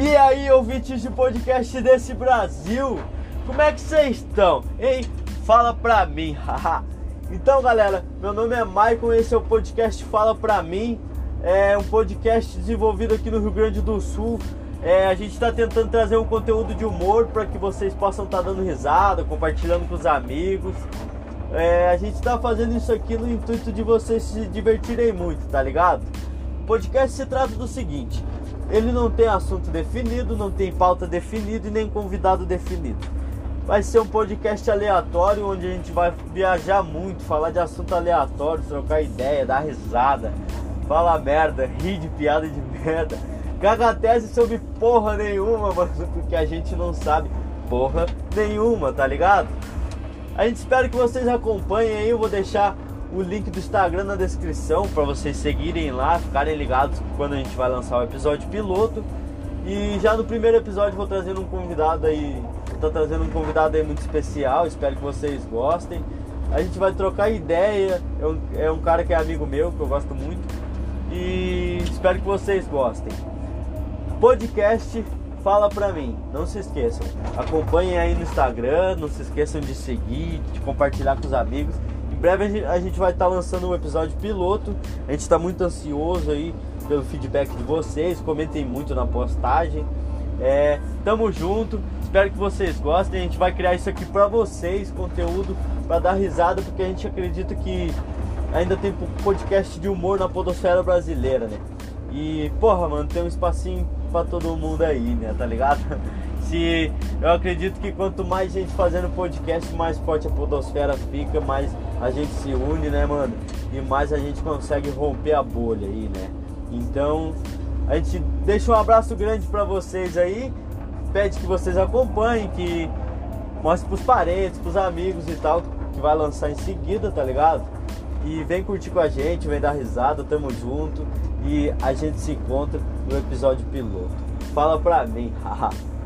E aí, ouvintes de podcast desse Brasil, como é que vocês estão? Hein? Fala pra mim, haha. então, galera, meu nome é Maicon, esse é o podcast Fala Pra Mim. É um podcast desenvolvido aqui no Rio Grande do Sul. É, a gente está tentando trazer um conteúdo de humor para que vocês possam estar tá dando risada, compartilhando com os amigos. É, a gente está fazendo isso aqui no intuito de vocês se divertirem muito, tá ligado? O podcast se trata do seguinte: ele não tem assunto definido, não tem pauta definida e nem convidado definido. Vai ser um podcast aleatório onde a gente vai viajar muito, falar de assunto aleatório, trocar ideia, dar risada, falar merda, rir de piada de merda, cagar tese sobre porra nenhuma, porque a gente não sabe porra nenhuma, tá ligado? A gente espera que vocês acompanhem aí, eu vou deixar o link do Instagram na descrição para vocês seguirem lá, ficarem ligados quando a gente vai lançar o episódio piloto. E já no primeiro episódio vou trazendo um convidado aí, tô trazendo um convidado aí muito especial, espero que vocês gostem. A gente vai trocar ideia, é um, é um cara que é amigo meu, que eu gosto muito. E espero que vocês gostem. Podcast Fala pra mim, não se esqueçam. Acompanhem aí no Instagram, não se esqueçam de seguir, de compartilhar com os amigos breve a gente vai estar tá lançando um episódio piloto. A gente está muito ansioso aí pelo feedback de vocês. Comentem muito na postagem. É, tamo junto. Espero que vocês gostem. A gente vai criar isso aqui para vocês, conteúdo para dar risada, porque a gente acredita que ainda tem podcast de humor na podosfera brasileira, né? E porra, mano, tem um espacinho para todo mundo aí, né? Tá ligado? Se eu acredito que quanto mais gente fazendo podcast, mais forte a podosfera fica, mais a gente se une, né, mano? E mais a gente consegue romper a bolha aí, né? Então, a gente deixa um abraço grande para vocês aí. Pede que vocês acompanhem, que mostre pros parentes, pros amigos e tal, que vai lançar em seguida, tá ligado? E vem curtir com a gente, vem dar risada, tamo junto. E a gente se encontra no episódio piloto. Fala pra mim, haha.